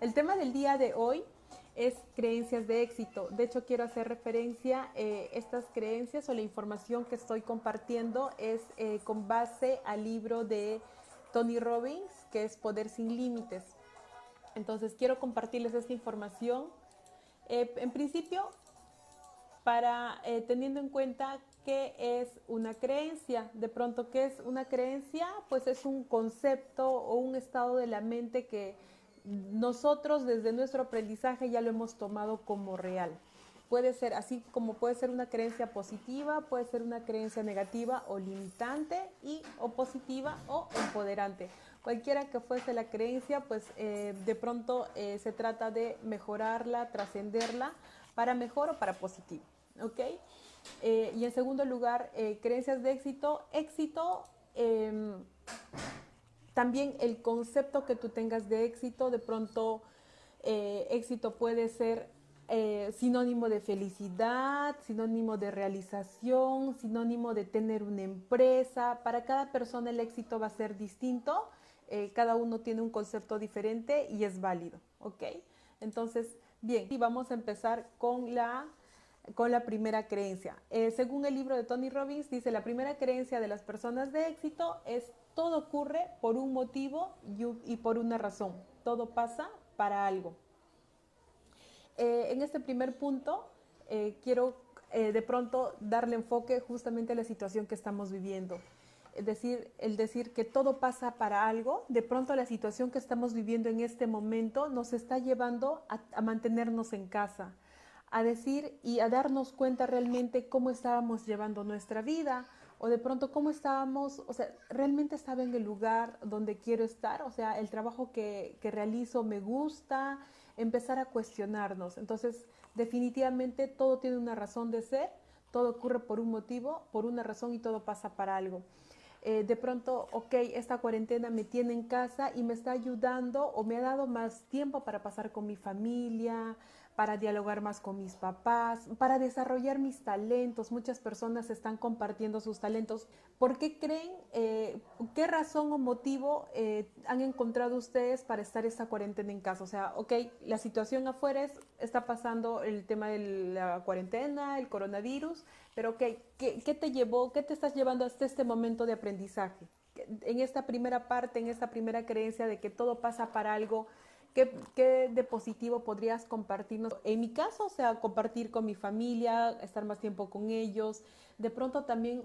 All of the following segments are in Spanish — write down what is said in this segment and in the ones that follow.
El tema del día de hoy es creencias de éxito. De hecho, quiero hacer referencia, a eh, estas creencias o la información que estoy compartiendo es eh, con base al libro de Tony Robbins, que es Poder sin Límites. Entonces, quiero compartirles esta información. Eh, en principio, para teniendo en cuenta qué es una creencia. De pronto, ¿qué es una creencia? Pues es un concepto o un estado de la mente que nosotros desde nuestro aprendizaje ya lo hemos tomado como real. Puede ser así como puede ser una creencia positiva, puede ser una creencia negativa o limitante y o positiva o empoderante. Cualquiera que fuese la creencia, pues eh, de pronto eh, se trata de mejorarla, trascenderla para mejor o para positivo. ¿Ok? Eh, y en segundo lugar, creencias de éxito. Éxito em, también el concepto que tú tengas de éxito, de pronto eh, éxito puede ser eh, sinónimo de felicidad, sinónimo de realización, sinónimo de tener una empresa. Para cada persona el éxito va a ser distinto, eh, cada uno tiene un concepto diferente y es válido, ¿ok? Entonces, bien, y vamos a empezar con la con la primera creencia. según el libro de Tony Robbins, dice, la primera creencia de las personas de éxito es todo ocurre por un motivo y, por una razón. Todo pasa para algo. Eh, en este primer punto, eh, quiero eh, de pronto darle enfoque justamente a la situación que estamos viviendo. Es decir, el decir que todo pasa para algo, de pronto la situación que estamos viviendo en este momento nos está llevando a mantenernos en casa, a decir y a darnos cuenta realmente cómo estábamos llevando nuestra vida, o de pronto cómo estábamos, o sea, realmente estaba en el lugar donde quiero estar, o sea, el trabajo que, que realizo me gusta, empezar a cuestionarnos. Entonces, definitivamente todo tiene una razón de ser, todo ocurre por un motivo, por una razón y todo pasa para algo. Eh, de pronto, ok, esta cuarentena me tiene en casa y me está ayudando o me ha dado más tiempo para pasar con mi familia, para dialogar más con mis papás, para desarrollar mis talentos. Muchas personas están compartiendo sus talentos. ¿Por qué creen, eh, qué razón o motivo eh, han encontrado ustedes para estar esta cuarentena en casa? O sea, ok, la situación afuera está pasando el tema de la cuarentena, el coronavirus, pero ok, ¿qué, ¿qué te llevó, qué te estás llevando hasta este momento de aprendizaje? En esta primera parte, en esta primera creencia de que todo pasa para algo, ¿Qué, de positivo podrías compartirnos? En mi caso, o sea, compartir con mi familia, estar más tiempo con ellos, de pronto también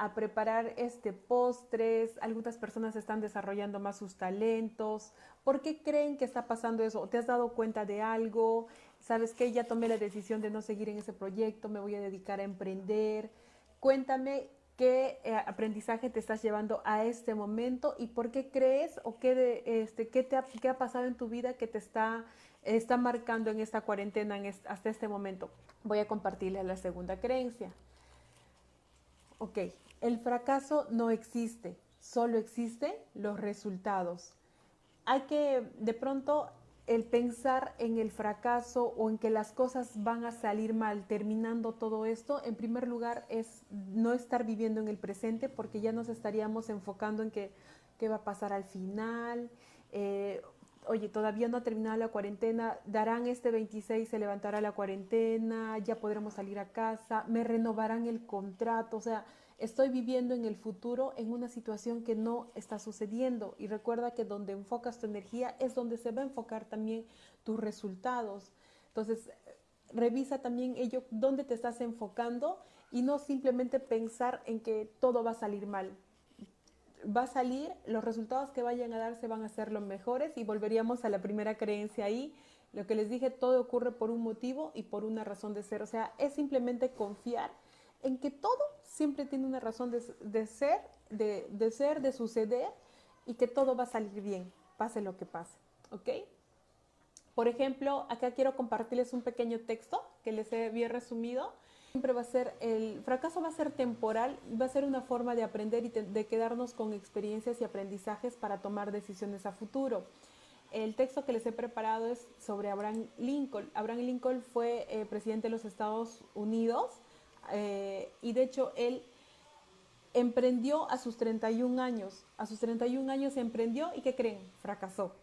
a preparar este postres, algunas personas están desarrollando más sus talentos. ¿Por qué creen que está pasando eso? ¿Te has dado cuenta de algo? ¿Sabes que ya tomé la decisión de no seguir en ese proyecto, me voy a dedicar a emprender? Cuéntame qué eh, aprendizaje te estás llevando a este momento y por qué crees o qué, de, este, qué, te ha, qué ha pasado en tu vida que te está, está marcando en esta cuarentena hasta este momento. Voy a compartirles la segunda creencia. Ok, el fracaso no existe, solo existen los resultados. Hay que de pronto el pensar en el fracaso o en que las cosas van a salir mal terminando todo esto, en primer lugar es no estar viviendo en el presente porque ya nos estaríamos enfocando en que, qué va a pasar al final. Eh, oye, todavía no ha terminado la cuarentena, darán este 26, se levantará la cuarentena, ya podremos salir a casa, me renovarán el contrato, o sea, estoy viviendo en el futuro en una situación que no está sucediendo. Y recuerda que donde enfocas tu energía es donde se va a enfocar también tus resultados. Entonces, revisa también ello, dónde te estás enfocando y no simplemente pensar en que todo va a salir mal. Va a salir, los resultados que vayan a darse van a ser los mejores y volveríamos a la primera creencia ahí. Lo que les dije, todo ocurre por un motivo y por una razón de ser. O sea, es simplemente confiar en que todo siempre tiene una razón de, ser, de, ser, de suceder y que todo va a salir bien, pase lo que pase, ¿ok? Por ejemplo, acá quiero compartirles un pequeño texto que les he bien resumido. Siempre va a ser, el fracaso va a ser temporal, va a ser una forma de aprender y de quedarnos con experiencias y aprendizajes para tomar decisiones a futuro. El texto que les he preparado es sobre Abraham Lincoln. Abraham Lincoln fue eh, presidente de los Estados Unidos eh, y de hecho él emprendió a sus 31 años. A sus 31 años emprendió y ¿qué creen? Fracasó.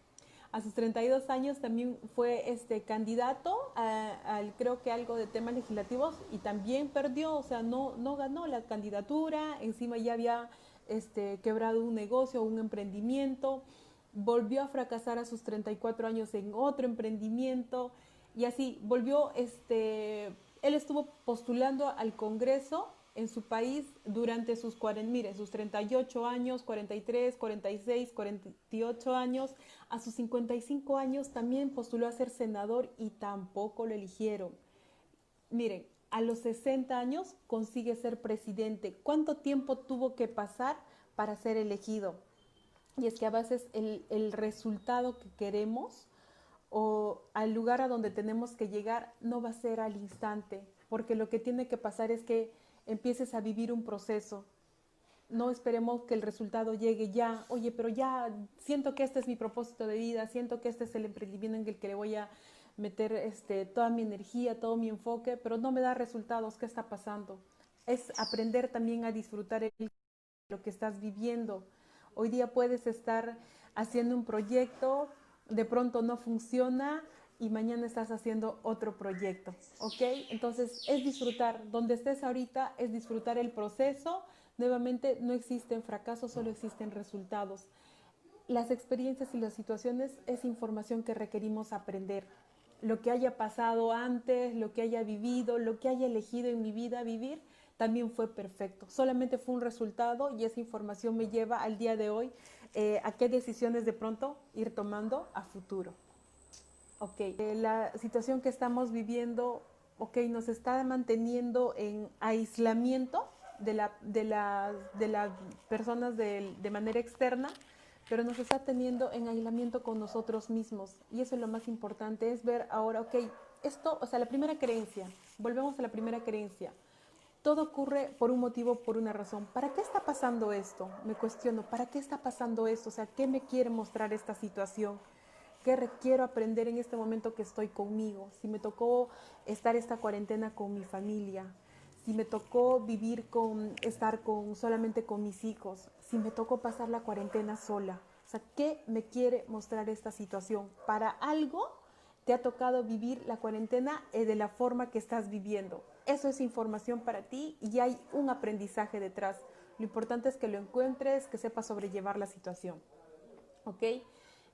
A sus 32 años también fue este candidato al creo que algo de temas legislativos y también perdió, o sea, no, no ganó la candidatura, encima ya había este, quebrado un negocio, un emprendimiento, volvió a fracasar a sus 34 años en otro emprendimiento y así volvió, este, él estuvo postulando al Congreso en su país durante sus 40, mire, sus 38 años, 43, 46, 48 años, a sus 55 años también postuló a ser senador y tampoco lo eligieron. Miren, a los 60 años consigue ser presidente. ¿Cuánto tiempo tuvo que pasar para ser elegido? Y es que a veces el, el resultado que queremos o al lugar a donde tenemos que llegar no va a ser al instante, porque lo que tiene que pasar es que empieces a vivir un proceso. No esperemos que el resultado llegue ya, oye, pero ya siento que este es mi propósito de vida, siento que este es el emprendimiento en el que le voy a meter este, toda mi energía, todo mi enfoque, pero no me da resultados, ¿qué está pasando? Es aprender también a disfrutar el, lo que estás viviendo. Hoy día puedes estar haciendo un proyecto, de pronto no funciona, y mañana estás haciendo otro proyecto, ¿ok? Entonces es disfrutar, donde estés ahorita es disfrutar el proceso. Nuevamente, no existen fracasos, solo existen resultados. Las experiencias y las situaciones es información que requerimos aprender. Lo que haya pasado antes, lo que haya vivido, lo que haya elegido en mi vida vivir, también fue perfecto. Solamente fue un resultado y esa información me lleva al día de hoy eh, a qué decisiones de pronto ir tomando a futuro. Ok, eh, la situación que estamos viviendo, ok, nos está manteniendo en aislamiento de, la, de, de las personas de, de manera externa, pero nos está teniendo en aislamiento con nosotros mismos. Y eso es lo más importante, es ver ahora, ok, esto, o sea, la primera creencia, volvemos a la primera creencia. Todo ocurre por un motivo, por una razón. ¿Para qué está pasando esto? Me cuestiono, ¿para qué está pasando esto? O sea, ¿qué me quiere mostrar esta situación? ¿Qué requiero aprender en este momento que estoy conmigo? Si me tocó estar esta cuarentena con mi familia, si me tocó vivir con, estar con, solamente con mis hijos, si me tocó pasar la cuarentena sola. O sea, ¿qué me quiere mostrar esta situación? Para algo te ha tocado vivir la cuarentena eh, de la forma que estás viviendo. Eso es información para ti y hay un aprendizaje detrás. Lo importante es que lo encuentres, que sepas sobrellevar la situación. ¿Ok?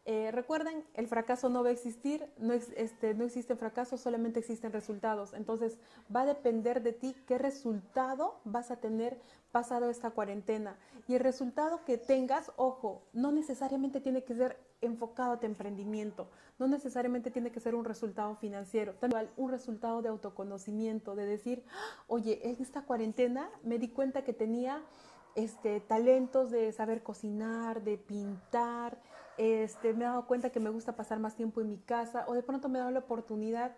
Eh, recuerden, el fracaso no va a existir, no, este, no existe fracaso, solamente existen resultados. Entonces, va a depender de ti qué resultado vas a tener pasado esta cuarentena. Y el resultado que tengas, ojo, no necesariamente tiene que ser enfocado a tu emprendimiento, no necesariamente tiene que ser un resultado financiero, también un resultado de autoconocimiento, de decir, oye, en esta cuarentena me di cuenta que tenía este, talentos de saber cocinar, de pintar, este, me he dado cuenta que me gusta pasar más tiempo en mi casa o de pronto me he dado la oportunidad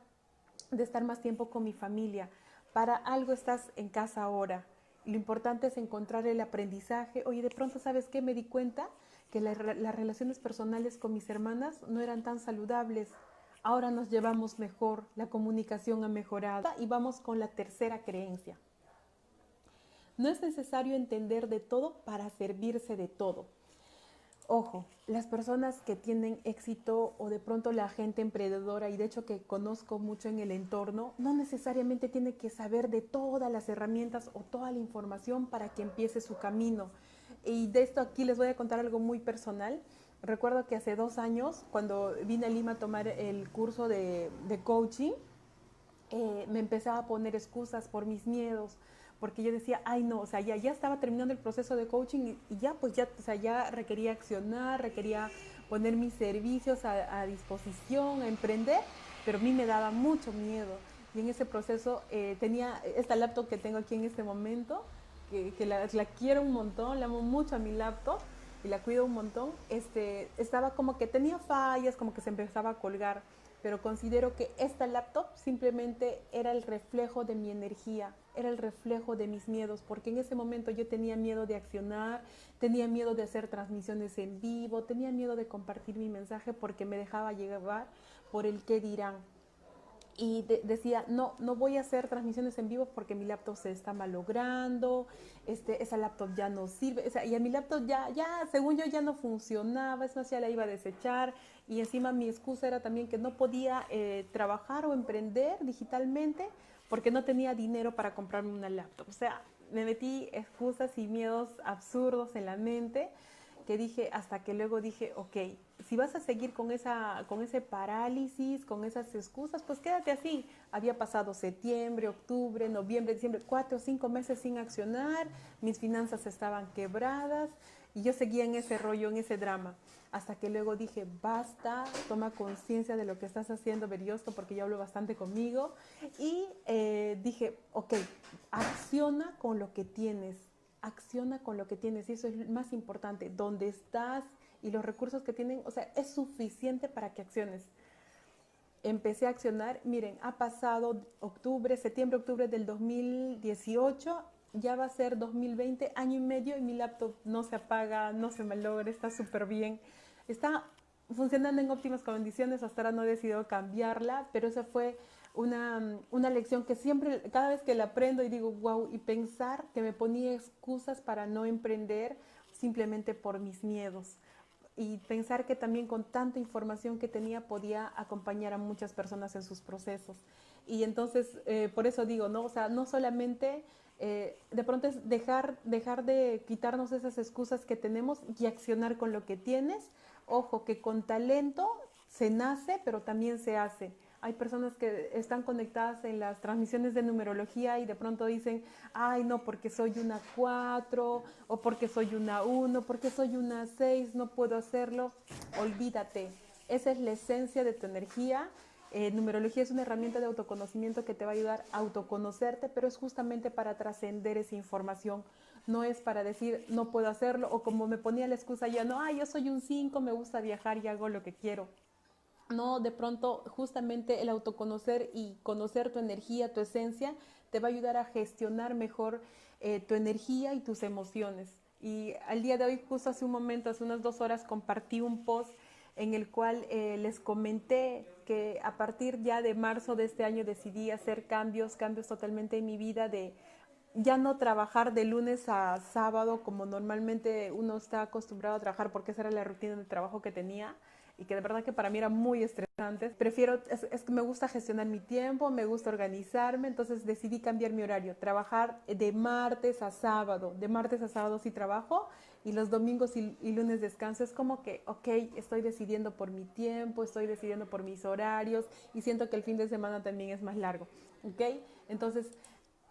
de estar más tiempo con mi familia. Para algo estás en casa ahora. Lo importante es encontrar el aprendizaje. Oye, de pronto, ¿sabes qué? Me di cuenta que las relaciones personales con mis hermanas no eran tan saludables. Ahora nos llevamos mejor, la comunicación ha mejorado. Y vamos con la tercera creencia. No es necesario entender de todo para servirse de todo. Ojo, las personas que tienen éxito o de pronto la gente emprendedora y de hecho que conozco mucho en el entorno, no necesariamente tiene que saber de todas las herramientas o toda la información para que empiece su camino. Y de esto aquí les voy a contar algo muy personal. Recuerdo que hace dos años, cuando vine a Lima a tomar el curso de, coaching, eh, me empezaba a poner excusas por mis miedos, porque yo decía, ay no, o sea, ya, ya estaba terminando el proceso de coaching y, ya, pues ya, o sea, ya requería accionar, requería poner mis servicios a, disposición, a emprender, pero a mí me daba mucho miedo. Y en ese proceso eh, tenía esta laptop que tengo aquí en este momento, que, la, la, quiero un montón, le amo mucho a mi laptop y la cuido un montón, este, estaba como que tenía fallas, como que se empezaba a colgar pero considero que esta laptop simplemente era el reflejo de mi energía, era el reflejo de mis miedos, porque en ese momento yo tenía miedo de accionar, tenía miedo de hacer transmisiones en vivo, tenía miedo de compartir mi mensaje porque me dejaba llevar por el qué dirán. Y decía, no, no voy a hacer transmisiones en vivo porque mi laptop se está malogrando, este, esa laptop ya no sirve, y a mi laptop ya, ya, según yo, ya no funcionaba, es más, ya la iba a desechar, y encima mi excusa era también que no podía eh, trabajar o emprender digitalmente porque no tenía dinero para comprarme una laptop. O sea, me metí excusas y miedos absurdos en la mente que dije hasta que luego dije, ok, si vas a seguir con, esa, con ese parálisis, con esas excusas, pues quédate así. Había pasado septiembre, octubre, noviembre, diciembre, cuatro o cinco meses sin accionar, mis finanzas estaban quebradas y yo seguía en ese rollo, en ese drama. Hasta que luego dije, basta, toma conciencia de lo que estás haciendo, Beriosto, porque yo hablo bastante conmigo. Y eh, dije, ok, acciona con lo que tienes acciona con lo que tienes y eso es más importante, donde estás y los recursos que tienen, o sea, es suficiente para que acciones. Empecé a accionar, miren, ha pasado octubre, septiembre, octubre del 2018, ya va a ser 2020, año y medio y mi laptop no se apaga, no se malogra, está súper bien. Está funcionando en óptimas condiciones, hasta ahora no he decidido cambiarla, pero esa fue una, una, lección que siempre, cada vez que la aprendo y digo, wow, y pensar que me ponía excusas para no emprender simplemente por mis miedos. Y pensar que también con tanta información que tenía podía acompañar a muchas personas en sus procesos. Y entonces, eh, por eso digo, ¿no? O sea, no solamente eh, de pronto es dejar, dejar de quitarnos esas excusas que tenemos y accionar con lo que tienes. Ojo, que con talento se nace, pero también se hace hay personas que están conectadas en las transmisiones de numerología y de pronto dicen, ay, no, porque soy una 4 o porque soy una 1, porque soy una 6, no puedo hacerlo. Olvídate, esa es la esencia de tu energía. Eh, numerología es una herramienta de autoconocimiento que te va a ayudar a autoconocerte, pero es justamente para trascender esa información. No es para decir, no puedo hacerlo, o como me ponía la excusa ya, no, ay, yo soy un 5, me gusta viajar y hago lo que quiero no de pronto justamente el autoconocer y conocer tu energía, tu esencia, te va a ayudar a gestionar mejor eh, tu energía y tus emociones. Y al día de hoy, justo hace un momento, hace unas dos horas, compartí un post en el cual eh, les comenté que a partir ya de marzo de este año decidí hacer cambios, cambios totalmente en mi vida de ya no trabajar de lunes a sábado como normalmente uno está acostumbrado a trabajar porque esa era la rutina de trabajo que tenía, y que de verdad que para mí era muy estresante. Prefiero, es, que me gusta gestionar mi tiempo, me gusta organizarme, entonces decidí cambiar mi horario, trabajar de martes a sábado, de martes a sábado sí trabajo y los domingos y, lunes descanso. Es como que, ok, estoy decidiendo por mi tiempo, estoy decidiendo por mis horarios y siento que el fin de semana también es más largo, ok. Entonces,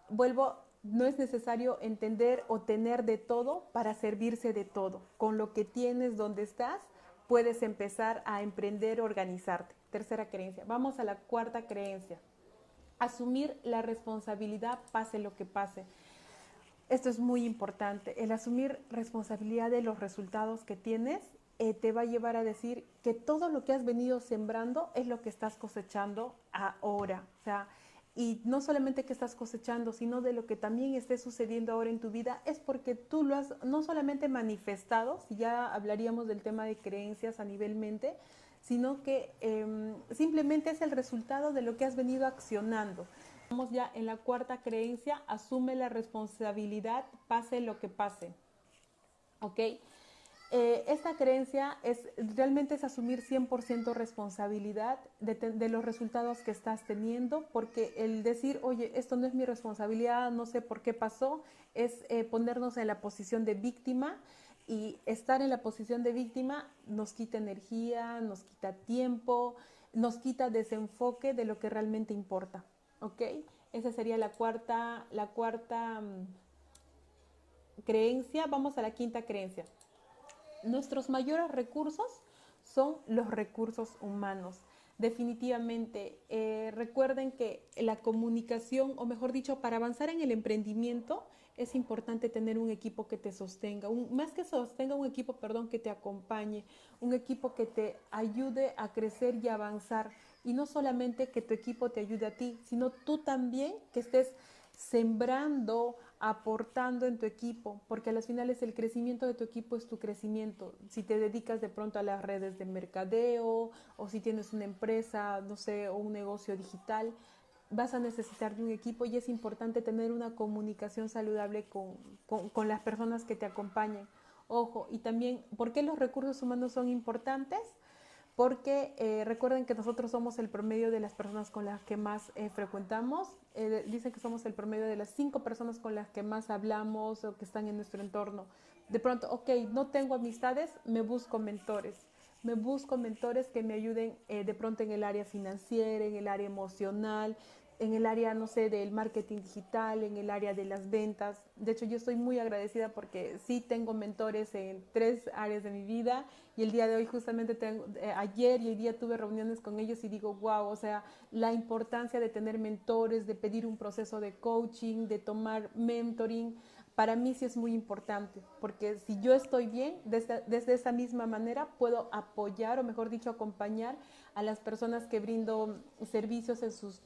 vuelvo no es necesario entender o tener de todo para servirse de todo. Con lo que tienes donde estás, puedes empezar a emprender, organizarte. Tercera creencia. Vamos a la cuarta creencia. Asumir la responsabilidad pase lo que pase. Esto es muy importante. El asumir responsabilidad de los resultados que tienes eh, te va a llevar a decir que todo lo que has venido sembrando es lo que estás cosechando ahora. O sea, y no solamente que estás cosechando, sino de lo que también esté sucediendo ahora en tu vida, es porque tú lo has no solamente manifestado, si ya hablaríamos del tema de creencias a nivel mente, sino que em, simplemente es el resultado de lo que has venido accionando. Vamos ya en la cuarta creencia, asume la responsabilidad, pase lo que pase. ¿Ok? Eh, esta creencia es realmente es asumir 100% responsabilidad de, los resultados que estás teniendo, porque el decir, oye, esto no es mi responsabilidad, no sé por qué pasó, es eh, ponernos en la posición de víctima y estar en la posición de víctima nos quita energía, nos quita tiempo, nos quita desenfoque de lo que realmente importa, ¿ok? Esa sería la cuarta, la cuarta mm, creencia. Vamos a la quinta creencia nuestros mayores recursos son los recursos humanos. Definitivamente, eh, recuerden que la comunicación, o mejor dicho, para avanzar en el emprendimiento, es importante tener un equipo que te sostenga, más que sostenga un equipo, perdón, que te acompañe, un equipo que te ayude a crecer y avanzar. Y no solamente que tu equipo te ayude a ti, sino tú también que estés sembrando, aportando en tu equipo, porque a las finales el crecimiento de tu equipo es tu crecimiento. Si te dedicas de pronto a las redes de mercadeo o si tienes una empresa, no sé, o un negocio digital, vas a necesitar de un equipo y es importante tener una comunicación saludable con, con las personas que te acompañen. Ojo, y también, ¿por qué los recursos humanos son importantes? Porque eh, recuerden que nosotros somos el promedio de las personas con las que más eh, frecuentamos. Eh, dicen que somos el promedio de las cinco personas con las que más hablamos o que están en nuestro entorno. De pronto, ok, no tengo amistades, me busco mentores. Me busco mentores que me ayuden de pronto en el área financiera, en el área emocional, en el área, no sé, del marketing digital, en el área de las ventas. De hecho, yo estoy muy agradecida porque sí tengo mentores en tres áreas de mi vida y el día de hoy justamente tengo, eh, ayer y el día tuve reuniones con ellos y digo, wow, o sea, la importancia de tener mentores, de pedir un proceso de coaching, de tomar mentoring, para mí sí es muy importante, porque si yo estoy bien, desde, desde esa misma manera puedo apoyar o mejor dicho, acompañar a las personas que brindo servicios en sus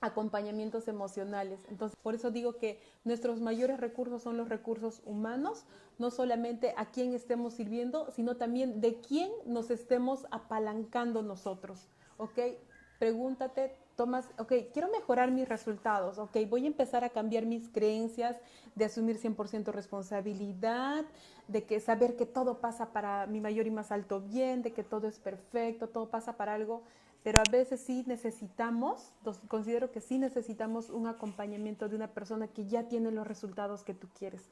acompañamientos emocionales. Entonces, por eso digo que nuestros mayores recursos son los recursos humanos, no solamente a quién estemos sirviendo, sino también de quién nos estemos apalancando nosotros. ¿Ok? Pregúntate, tomas, ok, quiero mejorar mis resultados, ok, voy a empezar a cambiar mis creencias de asumir 100% responsabilidad, de que saber que todo pasa para mi mayor y más alto bien, de que todo es perfecto, todo pasa para algo pero a veces sí necesitamos, considero que sí necesitamos un acompañamiento de una persona que ya tiene los resultados que tú quieres.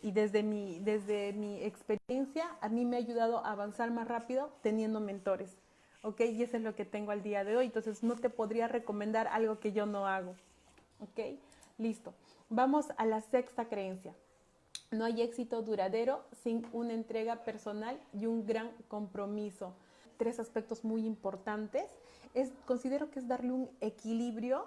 Y desde mi, desde mi experiencia, a mí me ha ayudado a avanzar más rápido teniendo mentores. ¿Ok? Y eso es lo que tengo al día de hoy. Entonces, no te podría recomendar algo que yo no hago. ¿Ok? Listo. Vamos a la sexta creencia. No hay éxito duradero sin una entrega personal y un gran compromiso. Tres aspectos muy importantes es, considero que es darle un equilibrio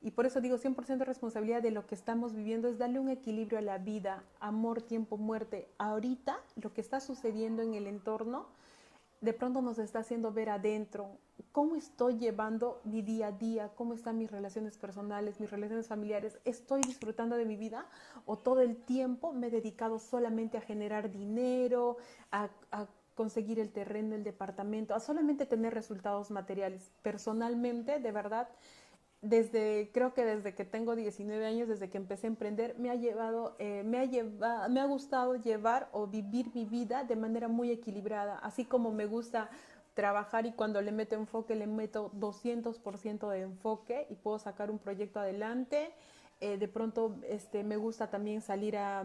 y por eso digo 100% responsabilidad de lo que estamos viviendo es darle un equilibrio a la vida, amor, tiempo, muerte. Ahorita lo que está sucediendo en el entorno de pronto nos está haciendo ver adentro cómo estoy llevando mi día a día, cómo están mis relaciones personales, mis relaciones familiares, estoy disfrutando de mi vida o todo el tiempo me he dedicado solamente a generar dinero, a, a conseguir el terreno, el departamento, a solamente tener resultados materiales. Personalmente, de verdad, desde, creo que desde que tengo 19 años, desde que empecé a emprender, me ha llevado, eh, me ha llevado, me ha gustado llevar o vivir mi vida de manera muy equilibrada, así como me gusta trabajar y cuando le meto enfoque, le meto 200% de enfoque y puedo sacar un proyecto adelante. Eh, de pronto este, me gusta también salir a,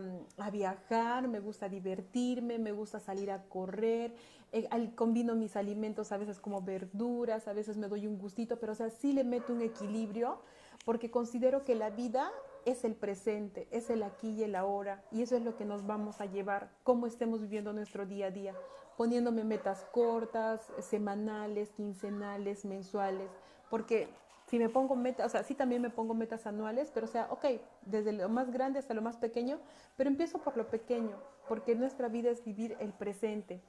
viajar, me gusta divertirme, me gusta salir a correr, eh, combino mis alimentos a veces como verduras, a veces me doy un gustito, pero o sea, sí le meto un equilibrio porque considero que la vida es el presente, es el aquí y el ahora, y eso es lo que nos vamos a llevar, cómo estemos viviendo nuestro día a día, poniéndome metas cortas, semanales, quincenales, mensuales, porque si me pongo metas, o sea, sí también me pongo metas anuales, pero o sea, ok, desde lo más grande hasta lo más pequeño, pero empiezo por lo pequeño, porque nuestra vida es vivir el presente.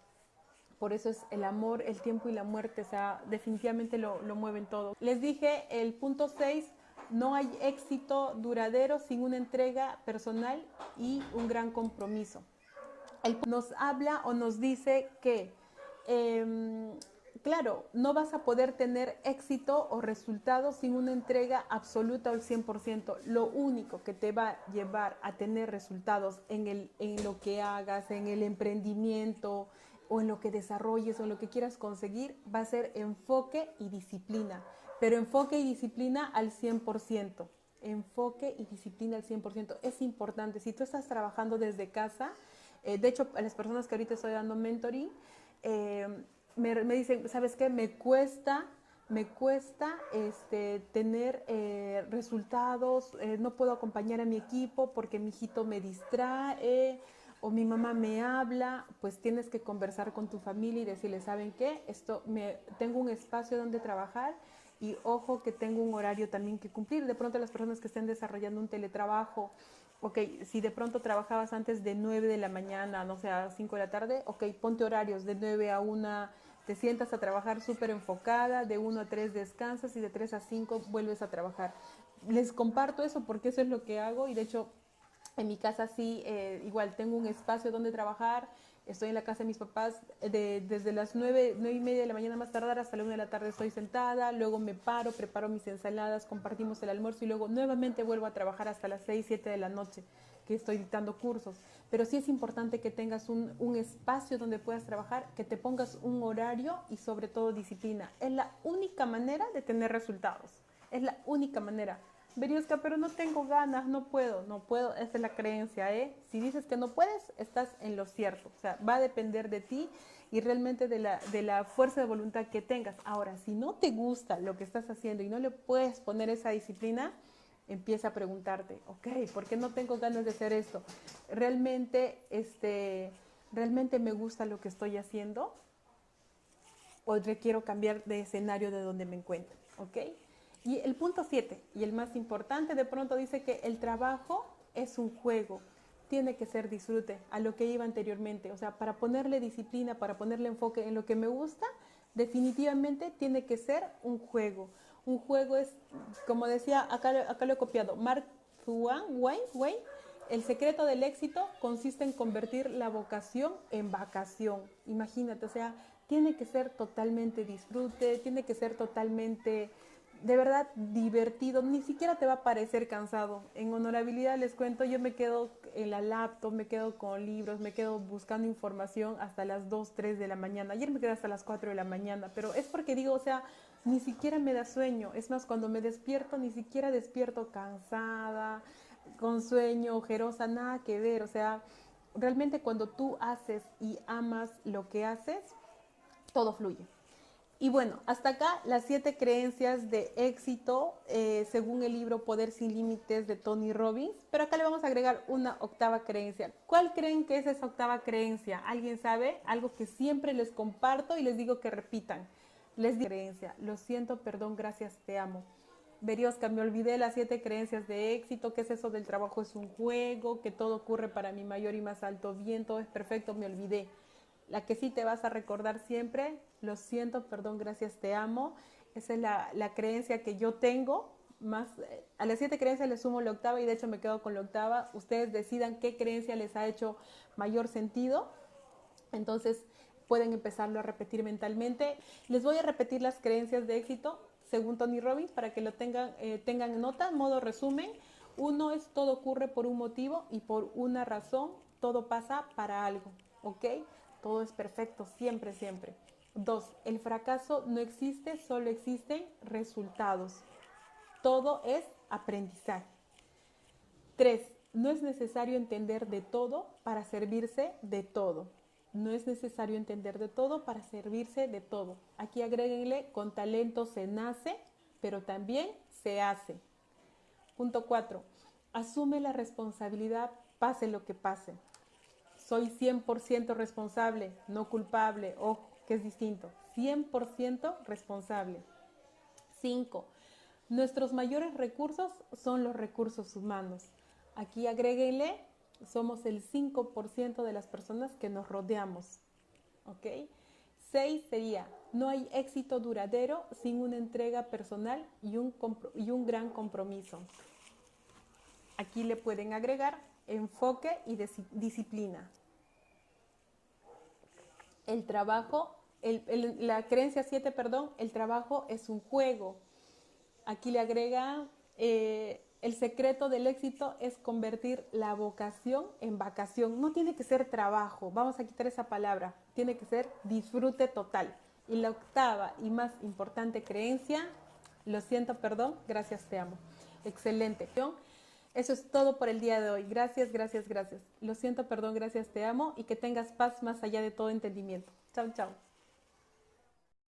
Por eso es el amor, el tiempo y la muerte, o sea, definitivamente lo, lo mueven todo. Les dije, el punto 6, no hay éxito duradero sin una entrega personal y un gran compromiso. Nos habla o nos dice que eh, claro, no vas a poder tener éxito o resultados sin una entrega absoluta al 100%. Lo único que te va a llevar a tener resultados en, el, en lo que hagas, en el emprendimiento o en lo que desarrolles o en lo que quieras conseguir, va a ser enfoque y disciplina. Pero enfoque y disciplina al 100%. Enfoque y disciplina al 100%. Es importante. Si tú estás trabajando desde casa, eh, de hecho, a las personas que ahorita estoy dando mentoring, eh, me, dicen, ¿sabes qué? Me cuesta, me cuesta este, tener eh, resultados, eh, no puedo acompañar a mi equipo porque mi hijito me distrae o mi mamá me habla, pues tienes que conversar con tu familia y decirle, ¿saben qué? Esto me, tengo un espacio donde trabajar y ojo que tengo un horario también que cumplir. De pronto las personas que estén desarrollando un teletrabajo, ok, si de pronto trabajabas antes de 9 de la mañana, no sé, a 5 de la tarde, ok, ponte horarios de 9 a 1, te sientas a trabajar súper enfocada, de 1 a 3 descansas y de 3 a 5 vuelves a trabajar. Les comparto eso porque eso es lo que hago y de hecho en mi casa sí, eh, igual tengo un espacio donde trabajar, estoy en la casa de mis papás desde las 9, 9 y media de la mañana más tardar hasta la 1 de la tarde estoy sentada, luego me paro, preparo mis ensaladas, compartimos el almuerzo y luego nuevamente vuelvo a trabajar hasta las 6, 7 de la noche que estoy dictando cursos, pero sí es importante que tengas un, un, espacio donde puedas trabajar, que te pongas un horario y sobre todo disciplina. Es la única manera de tener resultados. Es la única manera. Veriosca, pero no tengo ganas, no puedo, no puedo, esa es la creencia, ¿eh? Si dices que no puedes, estás en lo cierto, o sea, va a depender de ti y realmente de la, de la fuerza de voluntad que tengas. Ahora, si no te gusta lo que estás haciendo y no le puedes poner esa disciplina, empieza a preguntarte, ok, ¿por qué no tengo ganas de hacer esto? ¿Realmente, este, ¿realmente me gusta lo que estoy haciendo? ¿O requiero cambiar de escenario de donde me encuentro? ¿Ok? Y el punto 7, y el más importante, de pronto dice que el trabajo es un juego, tiene que ser disfrute, a lo que iba anteriormente. O sea, para ponerle disciplina, para ponerle enfoque en lo que me gusta, definitivamente tiene que ser un juego. Un juego es, como decía, acá, acá lo he copiado, Mark Twain, Wayne, Wayne, el secreto del éxito consiste en convertir la vocación en vacación. Imagínate, o sea, tiene que ser totalmente disfrute, tiene que ser totalmente de verdad divertido, ni siquiera te va a parecer cansado. En honorabilidad les cuento, yo me quedo en la laptop, me quedo con libros, me quedo buscando información hasta las 2, 3 de la mañana. Ayer me quedé hasta las 4 de la mañana, pero es porque digo, o sea, ni siquiera me da sueño. Es más, cuando me despierto, ni siquiera despierto cansada, con sueño, ojerosa, nada que ver. O sea, realmente cuando tú haces y amas lo que haces, todo fluye. Y bueno, hasta acá las siete creencias de éxito eh, según el libro Poder sin Límites de Tony Robbins. Pero acá le vamos a agregar una octava creencia. ¿Cuál creen que es esa octava creencia? ¿Alguien sabe? Algo que siempre les comparto y les digo que repitan. Les digo creencia. Lo siento, perdón, gracias, te amo. Veriosca, me olvidé las siete creencias de éxito, ¿Qué es eso del trabajo es un juego, que todo ocurre para mi mayor y más alto bien, todo es perfecto, me olvidé. La que sí te vas a recordar siempre, lo siento, perdón, gracias, te amo. Esa es la, creencia que yo tengo. Más, a las siete creencias le sumo la octava y de hecho me quedo con la octava. Ustedes decidan qué creencia les ha hecho mayor sentido. Entonces pueden empezarlo a repetir mentalmente. Les voy a repetir las creencias de éxito según Tony Robbins para que lo tengan, eh, tengan nota, modo resumen. Uno es todo ocurre por un motivo y por una razón, todo pasa para algo, ¿ok? Todo es perfecto, siempre, siempre. Dos, el fracaso no existe, solo existen resultados. Todo es aprendizaje. Tres, no es necesario entender de todo para servirse de todo. No es necesario entender de todo para servirse de todo. Aquí agréguenle, con talento se nace, pero también se hace. Punto cuatro, asume la responsabilidad, pase lo que pase soy 100% responsable, no culpable, ojo, que es distinto, 100% responsable. 5. Nuestros mayores recursos son los recursos humanos. Aquí agréguenle, somos el 5% de las personas que nos rodeamos. ¿Ok? 6 sería, no hay éxito duradero sin una entrega personal y un, y un gran compromiso. Aquí le pueden agregar enfoque y disciplina el trabajo, la creencia 7, perdón, el trabajo es un juego. Aquí le agrega, eh, el secreto del éxito es convertir la vocación en vacación. No tiene que ser trabajo, vamos a quitar esa palabra, tiene que ser disfrute total. Y la octava y más importante creencia, lo siento, perdón, gracias, te amo. Excelente. Eso es todo por el día de hoy. Gracias, gracias, gracias. Lo siento, perdón, gracias, te amo y que tengas paz más allá de todo entendimiento. Chao, chao.